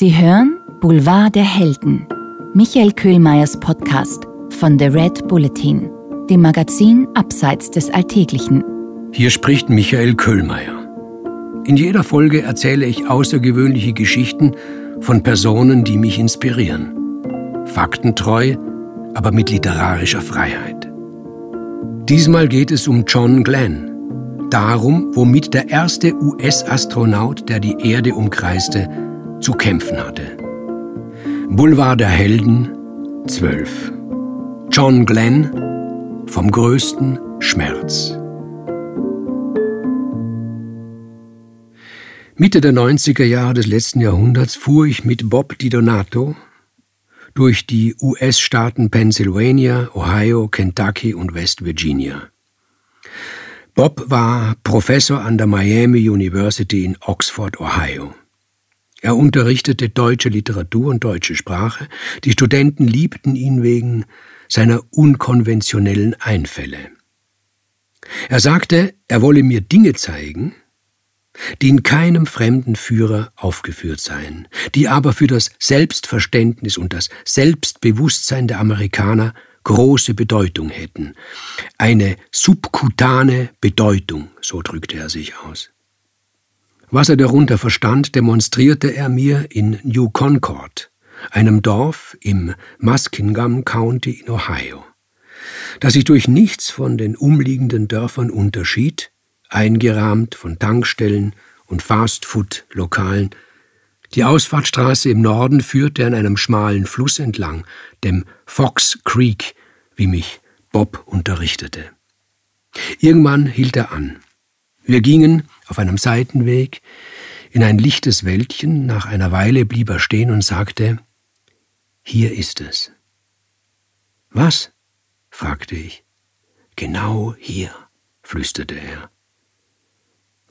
Sie hören Boulevard der Helden, Michael Köhlmeiers Podcast von The Red Bulletin, dem Magazin Abseits des Alltäglichen. Hier spricht Michael Köhlmeier. In jeder Folge erzähle ich außergewöhnliche Geschichten von Personen, die mich inspirieren. Faktentreu, aber mit literarischer Freiheit. Diesmal geht es um John Glenn, darum, womit der erste US-Astronaut, der die Erde umkreiste, zu kämpfen hatte. Boulevard der Helden 12. John Glenn vom größten Schmerz. Mitte der 90er Jahre des letzten Jahrhunderts fuhr ich mit Bob Di Donato durch die US-Staaten Pennsylvania, Ohio, Kentucky und West Virginia. Bob war Professor an der Miami University in Oxford, Ohio. Er unterrichtete deutsche Literatur und deutsche Sprache. Die Studenten liebten ihn wegen seiner unkonventionellen Einfälle. Er sagte, er wolle mir Dinge zeigen, die in keinem fremden Führer aufgeführt seien, die aber für das Selbstverständnis und das Selbstbewusstsein der Amerikaner große Bedeutung hätten. Eine subkutane Bedeutung, so drückte er sich aus. Was er darunter verstand, demonstrierte er mir in New Concord, einem Dorf im Muskingum County in Ohio, das sich durch nichts von den umliegenden Dörfern unterschied, eingerahmt von Tankstellen und Fastfood-Lokalen. Die Ausfahrtstraße im Norden führte an einem schmalen Fluss entlang, dem Fox Creek, wie mich Bob unterrichtete. Irgendwann hielt er an. Wir gingen auf einem Seitenweg in ein lichtes Wäldchen. Nach einer Weile blieb er stehen und sagte, Hier ist es. Was? fragte ich. Genau hier, flüsterte er.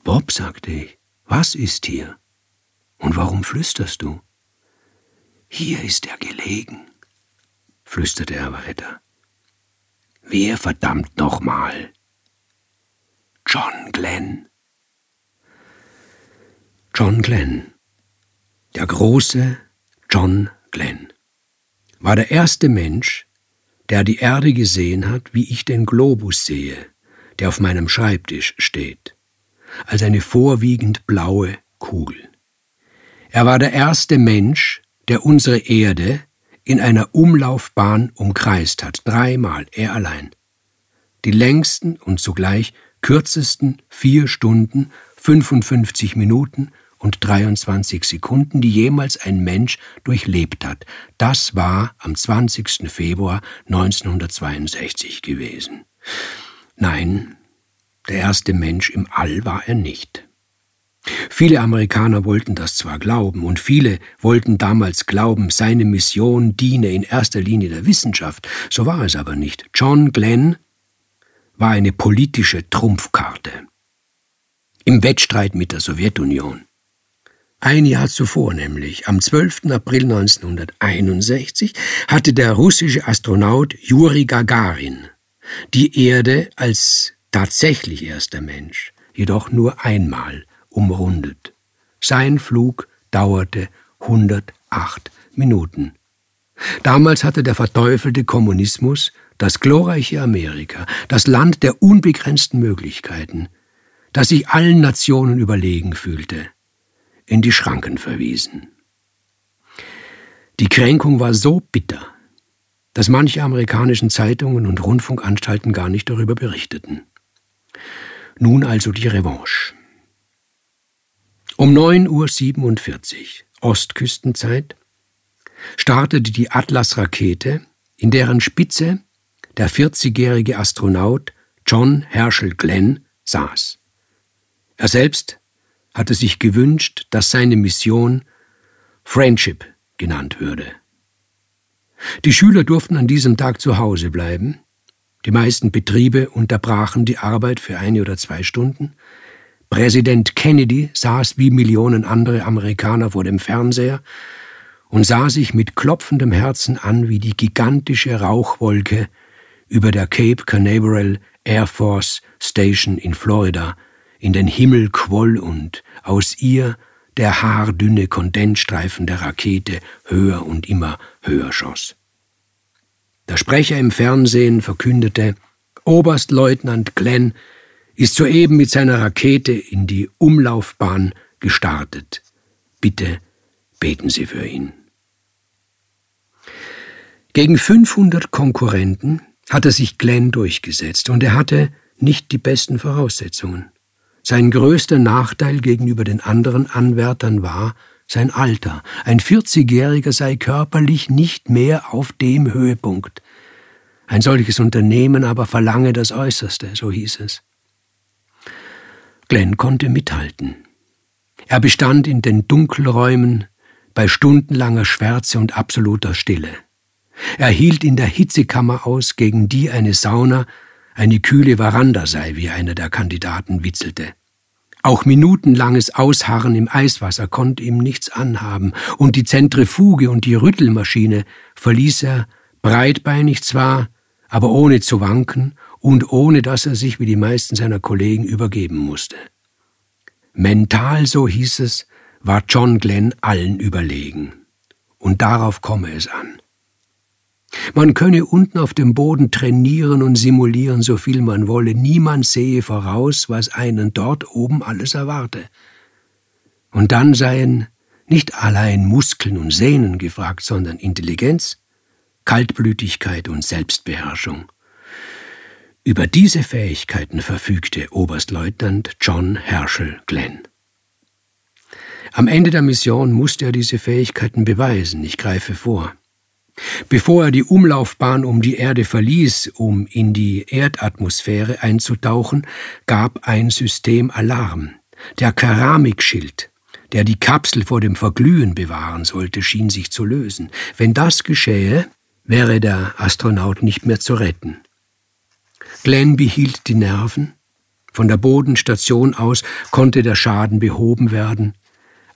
Bob, sagte ich, was ist hier? Und warum flüsterst du? Hier ist er gelegen, flüsterte er weiter. Wer verdammt nochmal? John Glenn. John Glenn, der große John Glenn, war der erste Mensch, der die Erde gesehen hat, wie ich den Globus sehe, der auf meinem Schreibtisch steht als eine vorwiegend blaue Kugel. Er war der erste Mensch, der unsere Erde in einer Umlaufbahn umkreist hat, dreimal, er allein. Die längsten und zugleich kürzesten vier Stunden, 55 Minuten und 23 Sekunden, die jemals ein Mensch durchlebt hat. Das war am 20. Februar 1962 gewesen. Nein, der erste Mensch im All war er nicht. Viele Amerikaner wollten das zwar glauben, und viele wollten damals glauben, seine Mission diene in erster Linie der Wissenschaft, so war es aber nicht. John Glenn war eine politische Trumpfkarte. Im Wettstreit mit der Sowjetunion. Ein Jahr zuvor nämlich, am 12. April 1961, hatte der russische Astronaut Juri Gagarin die Erde als tatsächlich erster Mensch, jedoch nur einmal umrundet. Sein Flug dauerte 108 Minuten. Damals hatte der verteufelte Kommunismus das glorreiche Amerika, das Land der unbegrenzten Möglichkeiten, das sich allen Nationen überlegen fühlte, in die Schranken verwiesen. Die Kränkung war so bitter, dass manche amerikanischen Zeitungen und Rundfunkanstalten gar nicht darüber berichteten. Nun also die Revanche. Um 9.47 Uhr Ostküstenzeit startete die Atlas-Rakete, in deren Spitze der 40-jährige Astronaut John Herschel Glenn saß. Er selbst hatte sich gewünscht, dass seine Mission Friendship genannt würde. Die Schüler durften an diesem Tag zu Hause bleiben, die meisten Betriebe unterbrachen die Arbeit für eine oder zwei Stunden. Präsident Kennedy saß wie Millionen andere Amerikaner vor dem Fernseher und sah sich mit klopfendem Herzen an, wie die gigantische Rauchwolke über der Cape Canaveral Air Force Station in Florida in den Himmel quoll und aus ihr der haardünne Kondensstreifen der Rakete höher und immer höher schoss. Der Sprecher im Fernsehen verkündete, Oberstleutnant Glenn ist soeben mit seiner Rakete in die Umlaufbahn gestartet. Bitte beten Sie für ihn. Gegen 500 Konkurrenten hatte sich Glenn durchgesetzt und er hatte nicht die besten Voraussetzungen. Sein größter Nachteil gegenüber den anderen Anwärtern war sein Alter. Ein 40-Jähriger sei körperlich nicht mehr auf dem Höhepunkt. Ein solches Unternehmen aber verlange das Äußerste, so hieß es. Glenn konnte mithalten. Er bestand in den Dunkelräumen bei stundenlanger Schwärze und absoluter Stille. Er hielt in der Hitzekammer aus, gegen die eine Sauna eine kühle Veranda sei, wie einer der Kandidaten witzelte. Auch minutenlanges Ausharren im Eiswasser konnte ihm nichts anhaben, und die Zentrifuge und die Rüttelmaschine verließ er, breitbeinig zwar, aber ohne zu wanken und ohne dass er sich wie die meisten seiner Kollegen übergeben musste. Mental, so hieß es, war John Glenn allen überlegen. Und darauf komme es an. Man könne unten auf dem Boden trainieren und simulieren, so viel man wolle. Niemand sehe voraus, was einen dort oben alles erwarte. Und dann seien nicht allein Muskeln und Sehnen gefragt, sondern Intelligenz, Kaltblütigkeit und Selbstbeherrschung. Über diese Fähigkeiten verfügte Oberstleutnant John Herschel Glenn. Am Ende der Mission musste er diese Fähigkeiten beweisen, ich greife vor. Bevor er die Umlaufbahn um die Erde verließ, um in die Erdatmosphäre einzutauchen, gab ein System Alarm. Der Keramikschild, der die Kapsel vor dem Verglühen bewahren sollte, schien sich zu lösen. Wenn das geschähe, wäre der Astronaut nicht mehr zu retten. Glenn behielt die Nerven. Von der Bodenstation aus konnte der Schaden behoben werden.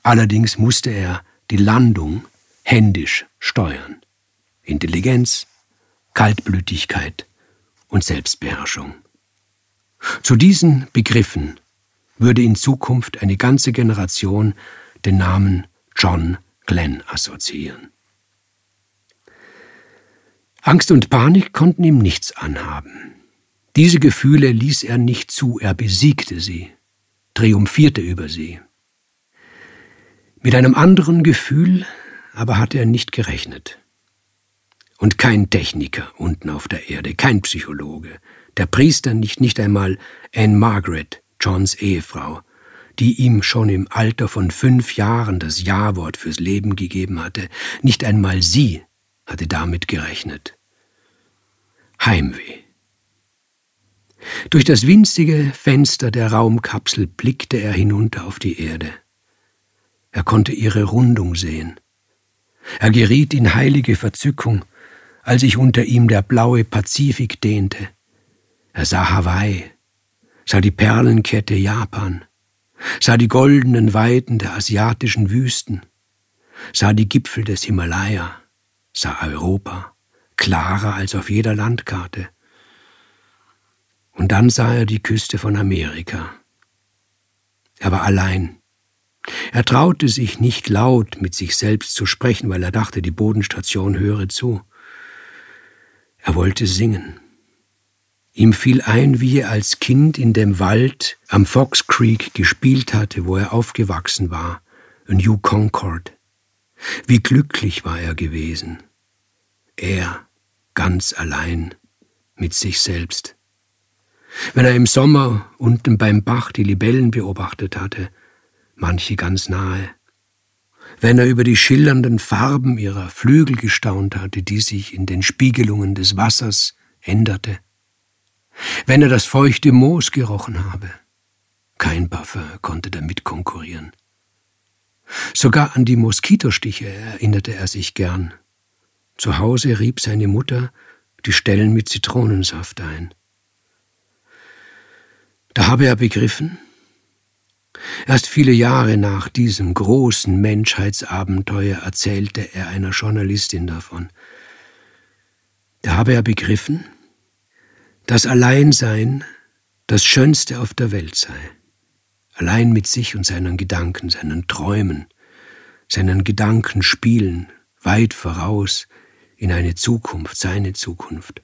Allerdings musste er die Landung händisch steuern. Intelligenz, Kaltblütigkeit und Selbstbeherrschung. Zu diesen Begriffen würde in Zukunft eine ganze Generation den Namen John Glenn assoziieren. Angst und Panik konnten ihm nichts anhaben. Diese Gefühle ließ er nicht zu, er besiegte sie, triumphierte über sie. Mit einem anderen Gefühl aber hatte er nicht gerechnet. Und kein Techniker unten auf der Erde, kein Psychologe, der Priester nicht, nicht einmal Anne Margaret, Johns Ehefrau, die ihm schon im Alter von fünf Jahren das Ja-Wort fürs Leben gegeben hatte, nicht einmal sie hatte damit gerechnet. Heimweh. Durch das winzige Fenster der Raumkapsel blickte er hinunter auf die Erde. Er konnte ihre Rundung sehen. Er geriet in heilige Verzückung, als sich unter ihm der blaue Pazifik dehnte. Er sah Hawaii, sah die Perlenkette Japan, sah die goldenen Weiden der asiatischen Wüsten, sah die Gipfel des Himalaya, sah Europa, klarer als auf jeder Landkarte. Und dann sah er die Küste von Amerika. Er war allein. Er traute sich nicht laut mit sich selbst zu sprechen, weil er dachte, die Bodenstation höre zu. Er wollte singen. Ihm fiel ein, wie er als Kind in dem Wald am Fox Creek gespielt hatte, wo er aufgewachsen war, in New Concord. Wie glücklich war er gewesen. Er ganz allein mit sich selbst. Wenn er im Sommer unten beim Bach die Libellen beobachtet hatte, manche ganz nahe, wenn er über die schillernden Farben ihrer Flügel gestaunt hatte, die sich in den Spiegelungen des Wassers änderte, wenn er das feuchte Moos gerochen habe. Kein Parfum konnte damit konkurrieren. Sogar an die Moskitostiche erinnerte er sich gern. Zu Hause rieb seine Mutter die Stellen mit Zitronensaft ein. Da habe er begriffen, Erst viele Jahre nach diesem großen Menschheitsabenteuer erzählte er einer Journalistin davon. Da habe er begriffen, dass Alleinsein das Schönste auf der Welt sei. allein mit sich und seinen Gedanken, seinen Träumen, seinen Gedanken spielen, weit voraus in eine Zukunft, seine Zukunft.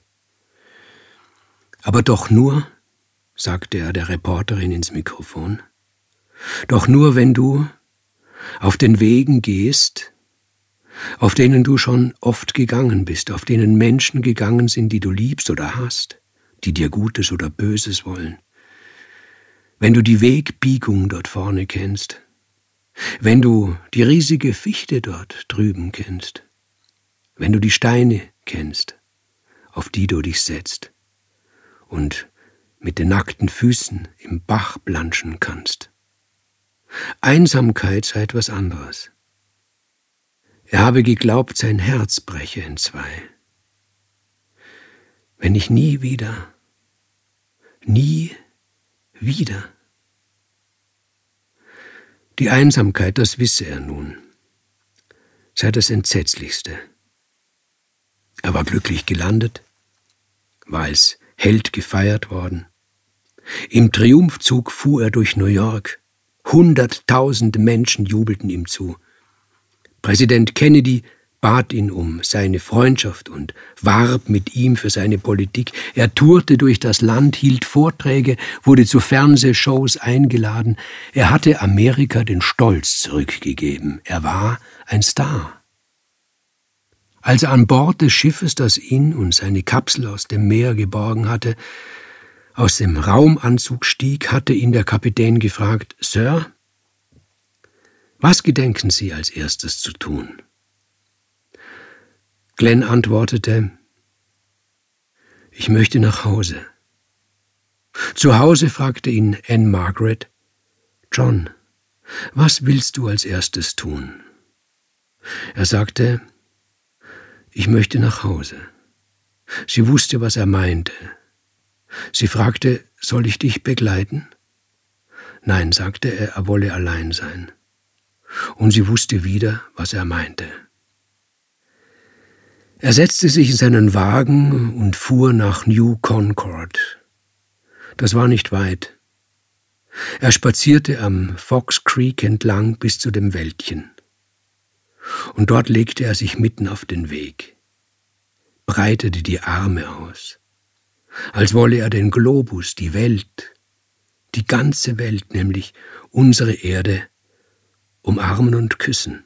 Aber doch nur, sagte er der Reporterin ins Mikrofon, doch nur wenn du auf den Wegen gehst, auf denen du schon oft gegangen bist, auf denen Menschen gegangen sind, die du liebst oder hast, die dir Gutes oder Böses wollen. Wenn du die Wegbiegung dort vorne kennst, wenn du die riesige Fichte dort drüben kennst, wenn du die Steine kennst, auf die du dich setzt und mit den nackten Füßen im Bach planschen kannst. Einsamkeit sei etwas anderes. Er habe geglaubt, sein Herz breche in zwei. Wenn ich nie wieder, nie wieder. Die Einsamkeit, das wisse er nun, sei das Entsetzlichste. Er war glücklich gelandet, war als Held gefeiert worden. Im Triumphzug fuhr er durch New York. Hunderttausende Menschen jubelten ihm zu. Präsident Kennedy bat ihn um seine Freundschaft und warb mit ihm für seine Politik. Er tourte durch das Land, hielt Vorträge, wurde zu Fernsehshows eingeladen. Er hatte Amerika den Stolz zurückgegeben. Er war ein Star. Als er an Bord des Schiffes, das ihn und seine Kapsel aus dem Meer geborgen hatte, aus dem Raumanzug stieg, hatte ihn der Kapitän gefragt, Sir, was gedenken Sie als erstes zu tun? Glenn antwortete, ich möchte nach Hause. Zu Hause fragte ihn Anne Margaret, John, was willst du als erstes tun? Er sagte, ich möchte nach Hause. Sie wusste, was er meinte. Sie fragte, soll ich dich begleiten? Nein, sagte er, er wolle allein sein und sie wusste wieder, was er meinte. Er setzte sich in seinen Wagen und fuhr nach New Concord. Das war nicht weit. Er spazierte am Fox Creek entlang bis zu dem Wäldchen. Und dort legte er sich mitten auf den Weg, breitete die Arme aus, als wolle er den Globus, die Welt, die ganze Welt, nämlich unsere Erde, umarmen und küssen.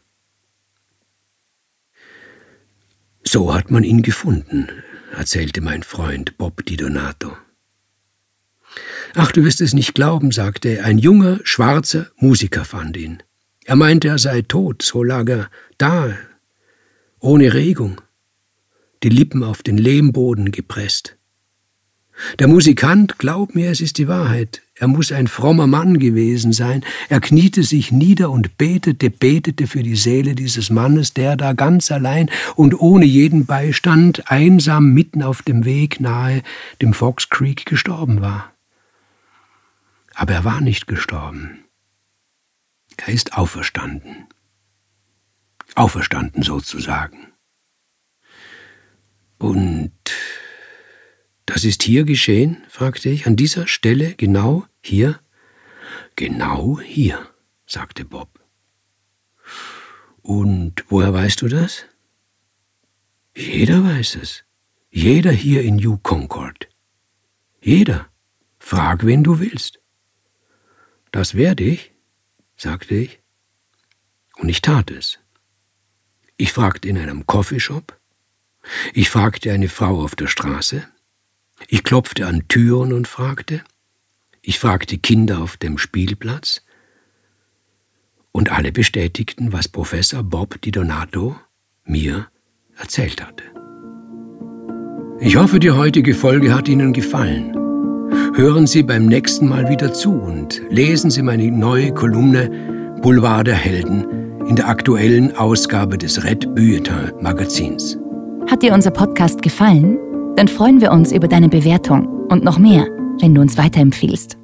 So hat man ihn gefunden, erzählte mein Freund Bob Di Donato. Ach, du wirst es nicht glauben, sagte er, ein junger, schwarzer Musiker fand ihn. Er meinte, er sei tot, so lag er da, ohne Regung, die Lippen auf den Lehmboden gepresst. Der Musikant, glaub mir, es ist die Wahrheit, er muss ein frommer Mann gewesen sein. Er kniete sich nieder und betete, betete für die Seele dieses Mannes, der da ganz allein und ohne jeden Beistand einsam mitten auf dem Weg nahe dem Fox Creek gestorben war. Aber er war nicht gestorben. Er ist auferstanden. Auferstanden sozusagen. Und das ist hier geschehen? fragte ich. An dieser Stelle, genau hier? Genau hier, sagte Bob. Und woher weißt du das? Jeder weiß es. Jeder hier in New Concord. Jeder. Frag, wen du willst. Das werde ich, sagte ich. Und ich tat es. Ich fragte in einem Coffeeshop. Ich fragte eine Frau auf der Straße. Ich klopfte an Türen und fragte, ich fragte Kinder auf dem Spielplatz, und alle bestätigten, was Professor Bob Di Donato mir erzählt hatte. Ich hoffe, die heutige Folge hat Ihnen gefallen. Hören Sie beim nächsten Mal wieder zu und lesen Sie meine neue Kolumne Boulevard der Helden in der aktuellen Ausgabe des Red Bulletin Magazins. Hat dir unser Podcast gefallen? Dann freuen wir uns über deine Bewertung und noch mehr, wenn du uns weiterempfiehlst.